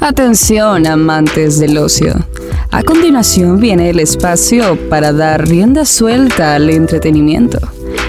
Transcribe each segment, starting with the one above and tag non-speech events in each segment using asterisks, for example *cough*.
Atención, amantes del ocio. A continuación viene el espacio para dar rienda suelta al entretenimiento.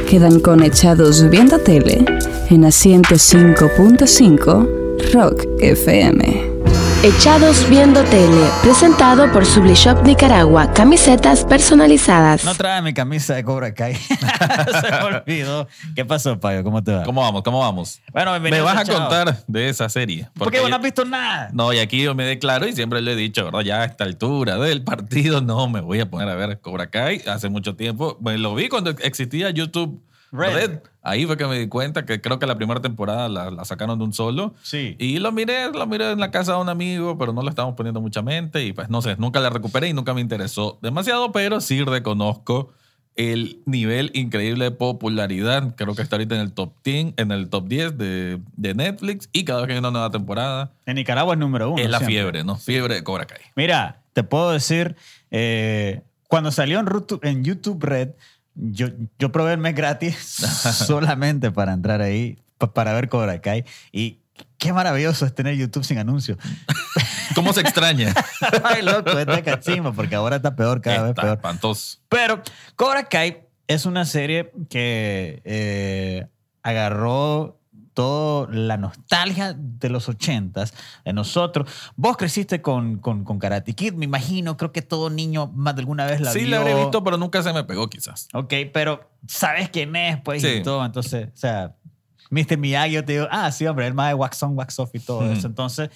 Quedan conectados viendo tele en asiento 5.5 Rock FM. Echados Viendo Tele, presentado por Sublishop Nicaragua, camisetas personalizadas. No trae mi camisa de Cobra Kai. *laughs* Se me olvidó. ¿Qué pasó, Payo? ¿Cómo te va? ¿Cómo vamos? ¿Cómo vamos? Bueno, Me bienvenidos vas a Echados. contar de esa serie. Porque vos no has visto nada. No, y aquí yo me declaro y siempre le he dicho, ¿verdad? Ya a esta altura del partido no me voy a poner a ver Cobra Kai. Hace mucho tiempo. Me lo vi cuando existía YouTube Red. Red. Ahí fue que me di cuenta que creo que la primera temporada la, la sacaron de un solo. Sí. Y lo miré, lo miré en la casa de un amigo, pero no le estábamos poniendo mucha mente. Y pues no sé, nunca la recuperé y nunca me interesó demasiado, pero sí reconozco el nivel increíble de popularidad. Creo que está ahorita en el top 10, en el top 10 de, de Netflix. Y cada vez que hay una nueva temporada, En Nicaragua es número uno. es la siempre. fiebre, ¿no? Fiebre de Cobra Kai. Mira, te puedo decir, eh, cuando salió en, en YouTube Red, yo, yo probé el mes gratis *laughs* solamente para entrar ahí, pa- para ver Cobra Kai. Y qué maravilloso es tener YouTube sin anuncios. *laughs* ¿Cómo se extraña? *laughs* Ay, loco, esta cachimba, porque ahora está peor, cada vez peor. espantoso. Pero Cobra Kai es una serie que eh, agarró toda la nostalgia de los ochentas, de nosotros. Vos creciste con, con, con Karate Kid, me imagino, creo que todo niño más de alguna vez la Sí, vio. la habré visto, pero nunca se me pegó, quizás. Ok, pero sabes quién es, pues, y Sí. todo. Entonces, o sea, Mr. Miyagi, yo te digo, ah, sí, hombre, el más de Wax On, Wax Off y todo Ujú. eso. Entonces,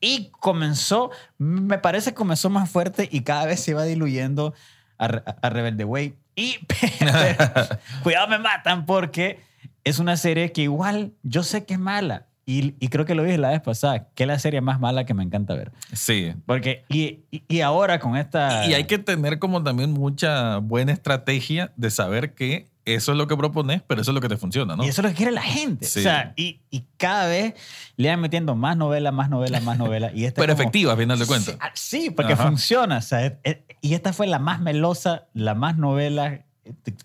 y comenzó, me parece comenzó más fuerte y cada vez se iba diluyendo a, a Rebelde Way. Y, *laughs* *laughs* cuidado, me matan porque es una serie que igual yo sé que es mala. Y, y creo que lo dije la vez pasada, que es la serie más mala que me encanta ver. Sí. Porque, y, y, y ahora con esta... Y hay que tener como también mucha buena estrategia de saber que eso es lo que propones, pero eso es lo que te funciona, ¿no? Y eso es lo que quiere la gente. Sí. O sea, y, y cada vez le van metiendo más novela, más novela, más novela. Y esta pero como- efectiva, a final de cuentas. Sí, Sí, porque Ajá. funciona. O sea, y esta fue la más melosa, la más novela,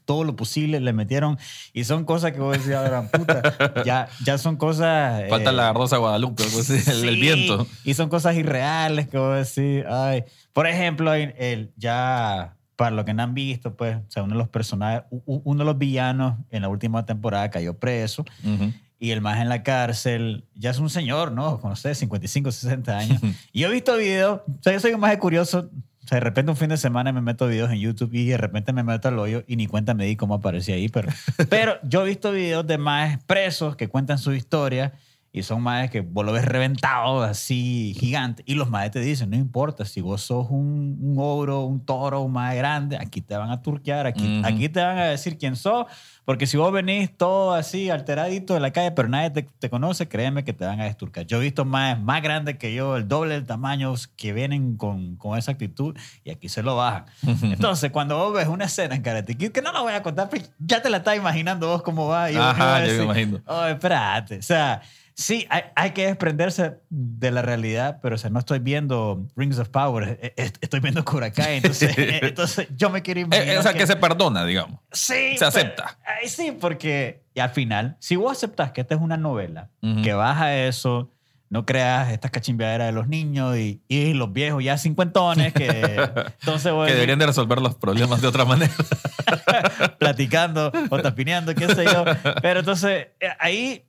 todo lo posible le metieron. Y son cosas que vos decías, gran puta, ya, ya son cosas... Falta eh, la Rosa Guadalupe, algo así, el, el Sí, viento. Y son cosas irreales que vos decís, ay. Por ejemplo, el, ya para lo que no han visto, pues, o sea, uno de los personajes, uno de los villanos en la última temporada cayó preso Ujú. y el más en la cárcel ya es un señor, ¿no? Con ustedes, 55, 60 años. *laughs* y yo he visto videos, o sea, yo soy más de curioso. Sea, de repente un fin de semana me meto videos en YouTube y de repente me meto al hoyo y ni cuenta me di cómo aparecía ahí. Pero, *laughs* pero yo he visto videos de más presos que cuentan su historia y son más que vos lo ves reventado así gigante. Y los más te dicen, no importa, si vos sos un, un ogro, un toro más grande, aquí te van a turquear, aquí, Ujú. aquí te van a decir quién sos. Porque si vos venís todo así alteradito de la calle, pero nadie te, te conoce, créeme que te van a desturcar. Yo he visto más, más grandes que yo, el doble del tamaño, que vienen con, con esa actitud y aquí se lo bajan. Entonces, cuando vos ves una escena en Karate Kid, que no la voy a contar, pero ya te la estás imaginando vos cómo va. Y Ajá, yo me imagino. Oh, espérate. O sea, sí, hay, hay que desprenderse de la realidad, pero o sea, no estoy viendo Rings of Power, eh, eh, estoy viendo Cobra Kai. *laughs* Entonces, eh, entonces yo me quiero Eh, imaginar. eh, o sea, que se perdona, digamos. Sí. Se acepta. pero- sí, porque y al final, si vos aceptas que esta es una novela, Ujú. que baja eso, no creas estas cachimbeaderas de los niños y, y los viejos ya cincuentones que *laughs* entonces vos Que deberían de resolver los problemas de otra manera. *laughs* platicando o tapineando, qué sé yo. Pero entonces eh, ahí,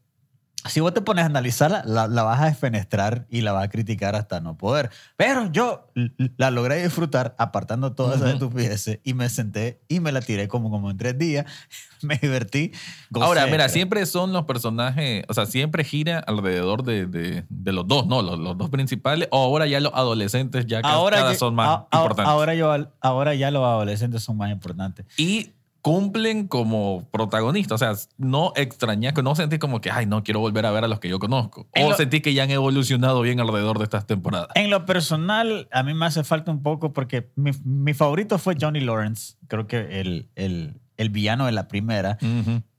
si vos te pones a analizarla, la, la vas a desfenestrar y la vas a criticar hasta no poder. Pero yo la logré disfrutar apartando todas esas estupideces y me senté y me la tiré como, como en tres días. *laughs* Me divertí. gocé, Ahora, mira, siempre son los personajes, o sea, siempre gira alrededor de, de- de los dos, ¿no? Los, los dos principales, o ahora ya los adolescentes ya ca- cada yo- son más a- a- importantes. Ahora, yo, ahora ya los adolescentes son más importantes. y cumplen como protagonistas, o sea, no extrañas, no sentís como que, ay, no quiero volver a ver a los que yo conozco, En o lo- sentís que ya han evolucionado bien alrededor de estas temporadas. En lo personal, a mí me hace falta un poco porque mi, mi favorito fue Johnny Lawrence. Creo que el, el, el villano de la primera.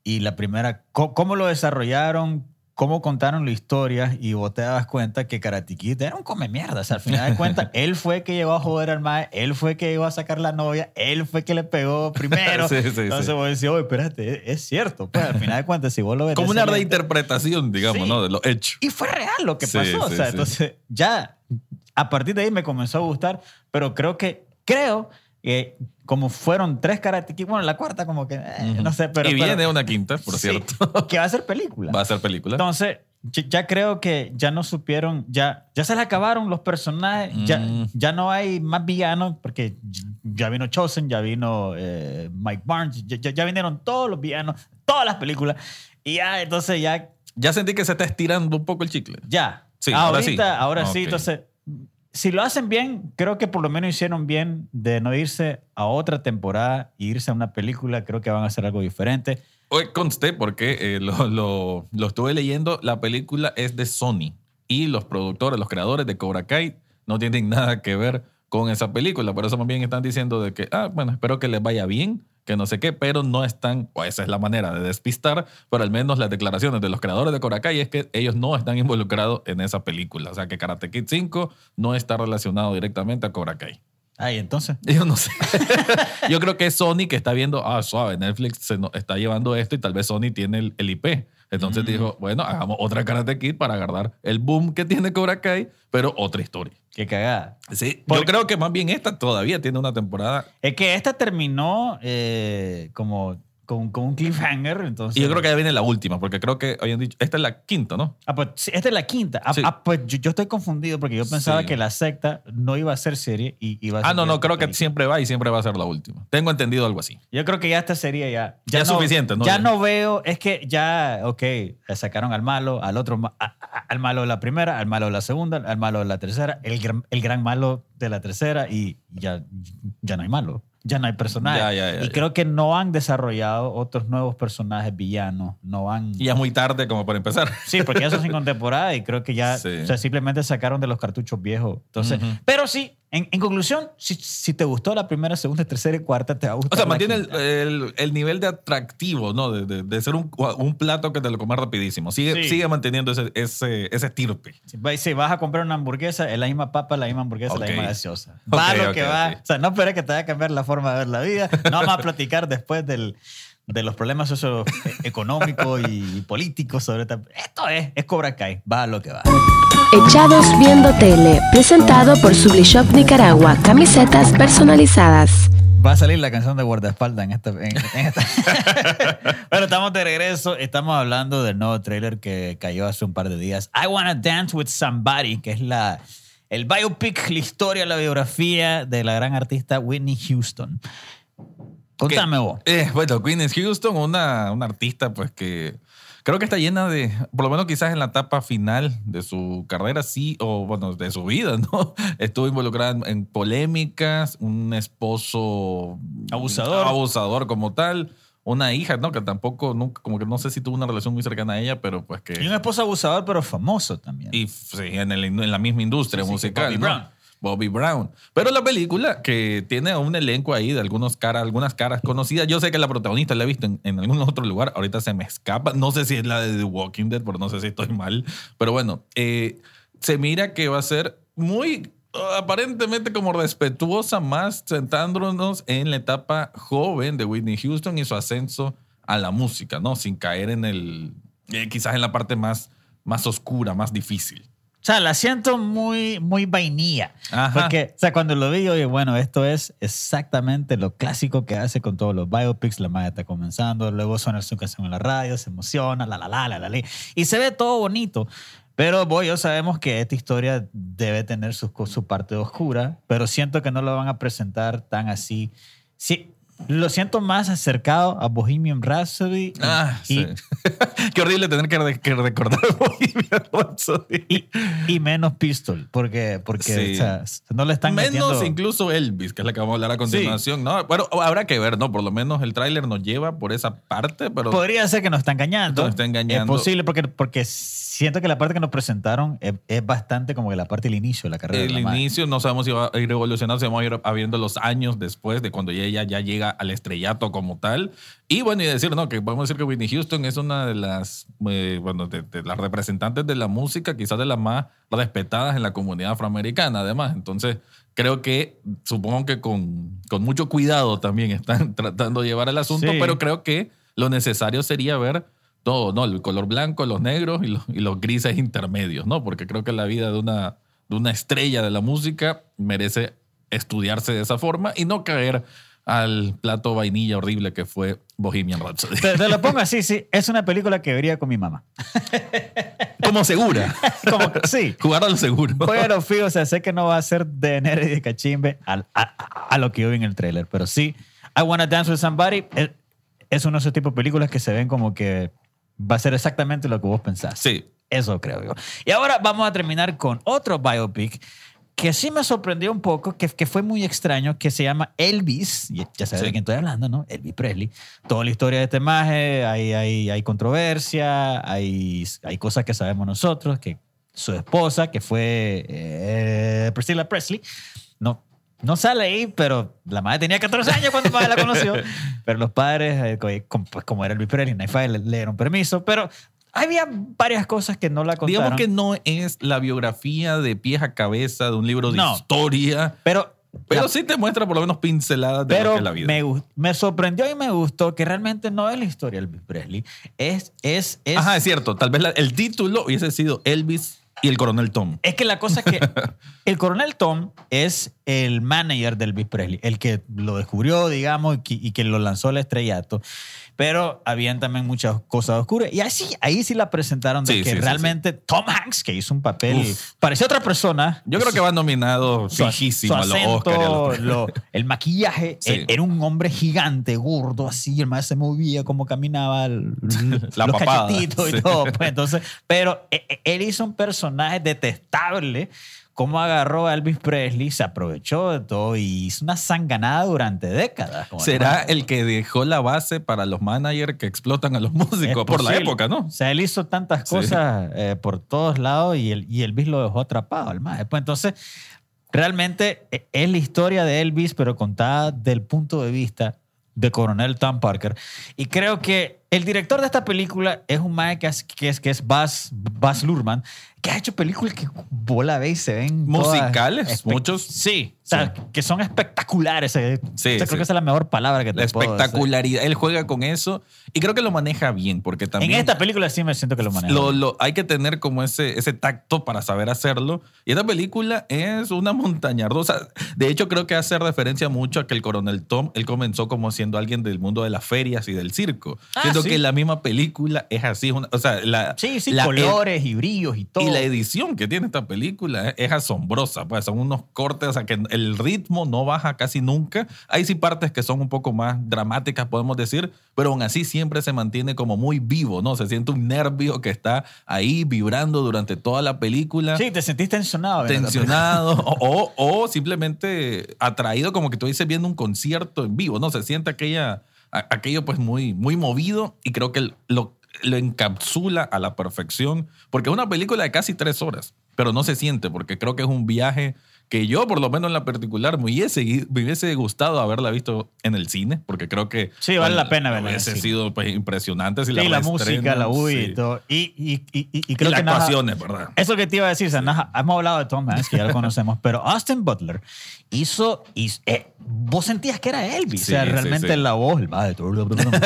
Y la primera, cómo lo desarrollaron, cómo contaron la historia y vos te das cuenta que Karate Kid era un come mierda. O sea, al final de cuentas, *laughs* él fue que llegó a joder al mae, él fue que llegó a sacar la novia, él fue que le pegó primero. *laughs* Sí, sí, Entonces sí. vos decís, oye, espérate, es, cierto. Pues al final de cuentas, si vos lo ves... Como una reinterpretación, digamos. ¿no? De lo hecho. y fue real lo que pasó. o sea, entonces ya, a partir de ahí me comenzó a gustar, pero creo que, creo que como fueron tres Karate Kid, bueno, la cuarta como que, eh, no sé, pero... y viene pero- una quinta, por Sí, cierto. que va a ser película. Va a ser película. Entonces, ya, ya creo que ya no supieron, ya, ya se le acabaron los personajes, ya, Mm. ya no hay más villanos, porque ya vino Chosen, ya vino eh, Mike Barnes, ya, ya- ya vinieron todos los villanos, todas las películas, y ya, entonces ya, ya sentí que se está estirando un poco el chicle. ya. Sí, ahora Ahorita, sí. ahora sí, Ok. entonces, si lo hacen bien, creo que por lo menos hicieron bien de no irse a otra temporada e irse a una película, creo que van a hacer algo diferente. Hoy consté porque eh, lo, lo- estuve leyendo. La película es de Sony y los productores, los creadores de Cobra Kai no tienen nada que ver con esa película. Por eso más bien están diciendo de que, ah, bueno, espero que les vaya bien, que no sé qué, pero no están, o esa es la manera de despistar, pero al menos las declaraciones de los creadores de Cobra Kai es que ellos no están involucrados en esa película. O sea, que Karate Kid 5 no está relacionado directamente a Cobra Kai. Ay, entonces, Yo no sé. *laughs* Yo creo que es Sony que está viendo, ah, suave, Netflix se no- está llevando esto y tal vez Sony tiene el, el IP. Entonces Mm. dijo, bueno, hagamos otra Karate Kid para agarrar el boom que tiene Cobra Kai, pero otra historia. qué cagada. Sí, yo creo que más bien esta todavía tiene una temporada. Es que esta terminó eh, como con, con un cliffhanger, entonces... Y yo creo que ya viene la última, porque creo que habían dicho, esta es la quinta, ¿no? Ah, pues sí, esta es la quinta. Ah, Sí. ah, pues yo, yo estoy confundido porque yo pensaba Sí. que la secta no iba a ser serie y iba a ser... Ah, no, no, creo que siempre va y siempre va a ser la última. Tengo entendido algo así. Yo creo que ya esta serie ya... Ya es suficiente, ¿no? Ya Ya. no veo, es que ya, ok, sacaron al malo, al otro, ma- a- a- al malo de la primera, al malo de la segunda, al malo de la tercera, el gran, el gran malo de la tercera y ya, ya no hay malo, ya no hay personajes. Ya, ya, ya, y creo que no han desarrollado otros nuevos personajes villanos, no han... Y ya es muy tarde como para empezar. Sí, porque ya son cinco *laughs* temporadas y creo que ya Sí. o sea, simplemente sacaron de los cartuchos viejos. Entonces, pero sí, en, en conclusión, si, si te gustó la primera, segunda, tercera y cuarta, te va a gustar. O sea, mantiene el, quinta. el- el nivel de atractivo, ¿no? De, de- de ser un, un plato que te lo comes rapidísimo. Sigue, Sí. sigue manteniendo ese, ese, ese estirpe. Si vas- si vas a comprar una hamburguesa, es la misma papa, la misma hamburguesa, Ok. la misma gaseosa. Va Ok, lo que va. O sea, no esperes que te vaya a cambiar la forma de ver la vida. No vamos a platicar *laughs* después del, de los problemas socioeconómicos y políticos sobre. Esto es, es Cobra Kai. Va a lo que va. Echados Viendo Tele, presentado por Sublishop Nicaragua, camisetas personalizadas. Va a salir la canción de guardaespaldas en esta. en- en esta. *laughs* bueno, estamos de regreso. Estamos hablando del nuevo trailer que cayó hace un par de días. I Wanna Dance with Somebody, que es la, el biopic, la historia, la biografía de la gran artista Whitney Houston. Contame Que- vos. Eh, bueno, Queen Houston, una, una artista pues que creo que está llena de, por lo menos quizás en la etapa final de su carrera, sí, o bueno, de su vida, *laughs* ¿no? Estuvo involucrada en, polémicas, un esposo Abusador. abusador como tal, una hija, ¿no? Que tampoco, nunca, como que no sé si tuvo una relación muy cercana a ella, pero pues que... Y un esposo abusador, pero famoso también. Y sí, en, el- en la misma industria Sí, musical. ¿no? Brown. Bobby Brown. Pero la película que tiene un elenco ahí de algunos cara, algunas caras conocidas. Yo sé que la protagonista la he visto en, en algún otro lugar. Ahorita se me escapa. No sé si es la de The Walking Dead, pero no sé si estoy mal. Pero bueno, eh, se mira que va a ser muy aparentemente como respetuosa más centrándonos en la etapa joven de Whitney Houston y su ascenso a la música, ¿no? Sin caer en el, eh, quizás en la parte más, más oscura, más difícil. O sea, la siento muy, muy vainilla. Ajá. Porque, o sea, cuando lo vi, yo dije, bueno, esto es exactamente lo clásico que hace con todos los biopics. La madre está comenzando, luego suena su canción en la radio, se emociona, la, la, la, la, la, la. Y se ve todo bonito. Pero vos y yo sabemos que esta historia debe tener su, su parte oscura, pero siento que no lo van a presentar tan así. Sí, lo siento más acercado a Bohemian Rhapsody. Ah, y, sí. *laughs* Qué horrible tener que, re- que recordar Bohemian Rhapsody. y, y menos Pistol, porque, porque Sí. o sea, no le están Menos metiendo... incluso Elvis, que es la que vamos a hablar a continuación. ¿no? Bueno, habrá que ver, ¿no? Por lo menos el tráiler nos lleva por esa parte, pero Podría ser que nos está engañando. Nos está engañando. Es posible porque, porque siento que la parte que nos presentaron es, es bastante como que la parte del inicio de la carrera. de el la madre. inicio no sabemos si va a ir evolucionando, si vamos a ir habiendo los años después de cuando ella ya llega al estrellato como tal. Y bueno, y decir, ¿no? Que podemos decir que Whitney Houston es una de las, eh, bueno, de, de las representantes de la música, quizás de las más respetadas en la comunidad afroamericana, además. Entonces, creo que, supongo que con, con mucho cuidado también están *laughs* tratando de llevar el asunto, Sí. pero creo que lo necesario sería ver todo, ¿no? El color blanco, los negros y los, y los grises intermedios, ¿no? Porque creo que la vida de una, de una estrella de la música, merece estudiarse de esa forma y no caer al plato vainilla horrible que fue Bohemian Rhapsody. Te, te lo pongo así, sí. Es una película que vería con mi mamá. *laughs* Como segura. *laughs* Como, sí. Jugar al seguro. Bueno, fijo, o sea, sé que no va a ser de enero y de cachimbe a, a- a lo que yo vi en el tráiler, pero sí, I Wanna Dance With Somebody es, es uno de esos tipos de películas que se ven como que va a ser exactamente lo que vos pensás. Sí. Eso creo yo. Y ahora vamos a terminar con otro biopic que sí me sorprendió un poco, que, que fue muy extraño, que se llama Elvis. Ya sabes Sí. de quién estoy hablando, ¿no? Elvis Presley. Toda la historia de este maje, hay, hay, hay controversia, hay, hay cosas que sabemos nosotros, que su esposa, que fue eh, Priscilla Presley, no, no sale ahí, pero la madre tenía 14 años cuando la conoció. *laughs* pero los padres, eh, co- como, pues, como era Elvis Presley, le, le dieron permiso, pero había varias cosas que no la contaron. Digamos que no es la biografía de pies a cabeza de un libro de No. historia, Pero, pero la- sí te muestra por lo menos pinceladas de lo que es la vida. me, me sorprendió y me gustó que realmente no es la historia de Elvis Presley. Es, es, es, Ajá, es cierto. Tal vez la- el título hubiese sido Elvis y el coronel Tom. Es que la cosa es que *laughs* el coronel Tom es el manager del Elvis Presley, el que lo descubrió, digamos, y que, y que lo lanzó al estrellato. Pero habían también muchas cosas oscuras. Y así, ahí sí la presentaron de Sí, que sí, sí, realmente Tom Hanks, que hizo un papel, Uf. parecía otra persona. Yo creo que va nominado su, fijísimo su a los los- lo- *laughs* el maquillaje. Sí. eh, Era un hombre gigante, gordo, así. El más se movía, como caminaba, el- *laughs* La los papada, cachetitos y sí. todo. pues, entonces, pero eh, eh, él hizo un personaje detestable. Cómo agarró a Elvis Presley, se aprovechó de todo y hizo una sanganada durante décadas. Será el que dejó la base para los managers que explotan a los músicos por la época, ¿no? O sea, él hizo tantas Sí. cosas eh, por todos lados y, el, y Elvis lo dejó atrapado al más. Pues entonces, realmente eh, es la historia de Elvis, pero contada del punto de vista de Coronel Tom Parker. Y creo que el director de esta película es un mae que es, que es, que es Baz, Baz Luhrmann, que ha hecho películas que vos la ves y se ven Musicales, muchos. Sí, o sea, que son espectaculares. eh. Sí, Yo creo sí. que esa es la mejor palabra que te La puedo decir. espectacularidad. Él juega con eso y creo que lo maneja bien porque también... En esta película sí me siento que lo maneja. Lo, lo- hay que tener como ese, ese tacto para saber hacerlo. Y esta película es una montaña rusa. De hecho, creo que hace referencia mucho a que el coronel Tom, él comenzó como siendo alguien del mundo de las ferias y del circo. Ah, Siento sí. que la misma película es así. es una- o sea, la, Sí, sí, la- colores y brillos y todo. y la edición que tiene esta película es, es asombrosa. Pues son unos cortes, o sea, que el ritmo no baja casi nunca. Hay sí partes que son un poco más dramáticas, podemos decir, pero aún así siempre se mantiene como muy vivo, ¿no? Se siente un nervio que está ahí vibrando durante toda la película. Sí, te sentís tensionado. Tensionado *laughs* o, o, simplemente atraído como que tú dices viendo un concierto en vivo, ¿no? Se siente aquella, a- aquello pues muy, muy movido y creo que lo, lo encapsula a la perfección porque es una película de casi tres horas, pero no se siente porque creo que es un viaje que yo por lo menos en la particular me hubiese, me hubiese gustado haberla visto en el cine porque creo que Sí, vale la pena verla hubiese sido pues impresionante si Sí, la, la música, la UI sí. y todo. Y, y, y, y- creo las que actuaciones, ¿verdad? Eso que te iba a decir, nada, hemos hablado de Tom Hanks, que ya lo conocemos, pero Austin Butler hizo, hizo- eh, vos sentías que era Elvis, o sea, realmente la voz, el maje,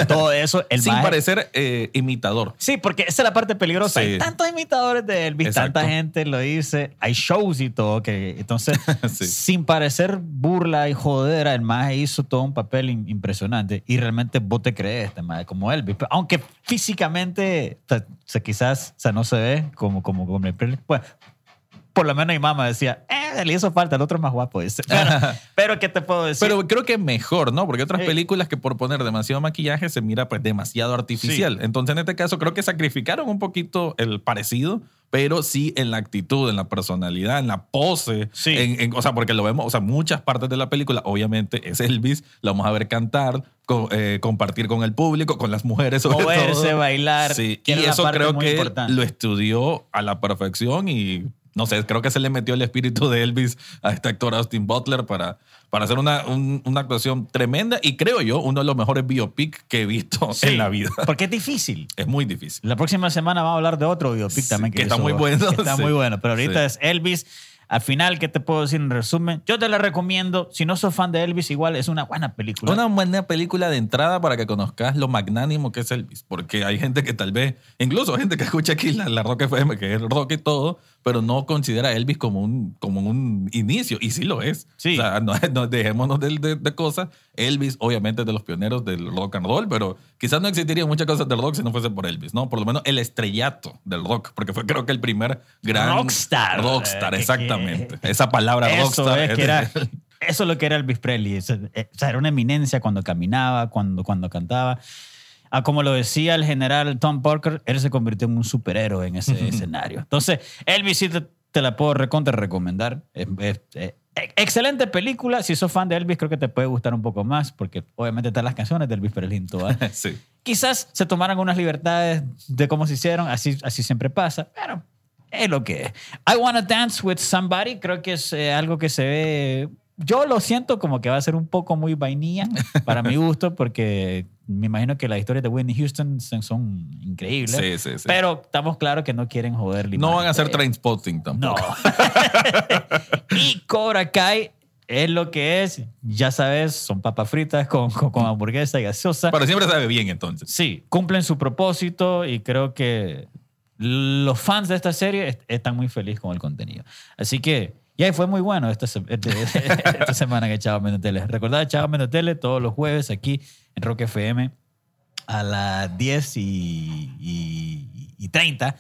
todo eso, el Sin parecer eh, imitador. Sí, porque esa es la parte peligrosa. Hay tantos imitadores de Elvis, Exacto. tanta gente lo dice, hay shows y todo, que entonces, *laughs* Sí. sin parecer burla y jodera, el maje hizo todo un papel im- impresionante y realmente vos te crees este maje como Elvis. Pero Aunque físicamente, o sea, quizás o sea, no se ve como, como, como el. Bueno, por lo menos mi mamá decía, eh, le hizo falta, el otro es más guapo. dice. Pero, pero ¿qué te puedo decir? Pero creo que mejor, ¿no? Porque otras Sí. películas que por poner demasiado maquillaje se mira pues demasiado artificial. Entonces en este caso creo que sacrificaron un poquito el parecido, pero sí en la actitud, en la personalidad, en la pose. Sí. en- en- o sea, porque lo vemos, o sea, muchas partes de la película, obviamente es Elvis, lo vamos a ver cantar, co- eh, compartir con el público, con las mujeres sobre Moverse, todo. bailar, Sí, y eso creo que importante. lo estudió a la perfección y no sé, creo que se le metió el espíritu de Elvis a este actor Austin Butler para, para hacer una, un- una actuación tremenda y creo yo uno de los mejores biopic que he visto Sí, en la vida. Porque es difícil. Es muy difícil. La próxima semana vamos a hablar de otro biopic Sí, también. que está hizo- muy bueno, está sí. muy bueno. Pero ahorita es Elvis. Al final, ¿qué te puedo decir en resumen? Yo te la recomiendo. Si no sos fan de Elvis, igual es una buena película. Una buena película de entrada para que conozcas lo magnánimo que es Elvis. Porque hay gente que tal vez, incluso gente que escucha aquí la, la Rock FM, que es rock y todo, pero no considera a Elvis como un, como un inicio. Y sí lo es. Sí. O sea, no, *laughs* no- dejémonos de, de- de cosas. Elvis, obviamente, es de los pioneros del rock and roll, pero quizás no existirían muchas cosas del rock si no fuese por Elvis, ¿no? Por lo menos el estrellato del rock, porque fue creo que el primer gran... Rockstar. Rockstar, Eh, que- exactamente. *laughs* Esa palabra Eso rockstar. es es que era, eso es lo que era Elvis Presley. O sea, eh, o sea, era una eminencia cuando caminaba, cuando, cuando cantaba. Ah, como lo decía el general Tom Parker, él se convirtió en un superhéroe en ese *laughs* escenario. Entonces, Elvis sí te, te la puedo recontra recomendar. Es- es- eh, excelente película. Si sos fan de Elvis, creo que te puede gustar un poco más, porque obviamente están las canciones de Elvis Presley en todas. *laughs* sí. Quizás se tomaran unas libertades de cómo se hicieron, así, así siempre pasa, pero es lo que es. I Wanna Dance with Somebody, creo que es eh, algo que se ve. Yo lo siento como que va a ser un poco muy vainilla para mi gusto, porque me imagino que las historias de Whitney Houston son, increíbles. Sí, sí, sí. Pero estamos claros que no quieren joder No van a hacer trainspotting tampoco. no. *laughs* y Cobra Kai es lo que es, ya sabes, son papas fritas con, con, con hamburguesa y gaseosa. Pero siempre sabe bien entonces. Sí, cumplen su propósito y creo que los fans de esta serie est- están muy felices con el contenido. Así que, ya fue muy bueno esta, se- este- *laughs* esta semana que Chavo Menos Tele. Recordad Chavo Menos Tele todos los jueves aquí en Rock FM a las 10 y, y, y 30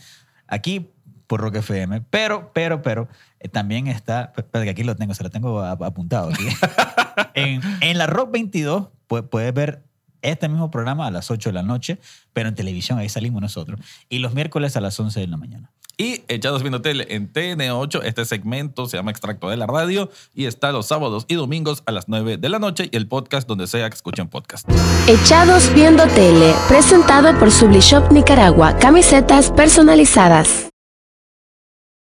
aquí por Rock FM. Pero, pero, pero, eh, también está, espera que aquí lo tengo, se lo tengo ap- apuntado aquí. *laughs* en, en la Rock 22 pu- puedes ver este mismo programa a las 8 de la noche, pero en televisión ahí salimos nosotros. Y los miércoles a las 11 de la mañana. Y Echados Viendo Tele en TN8, este segmento se llama Extracto de la Radio y está los sábados y domingos a las 9 de la noche y el podcast donde sea que escuchen podcast. Echados Viendo Tele, presentado por Sublishop Nicaragua, camisetas personalizadas.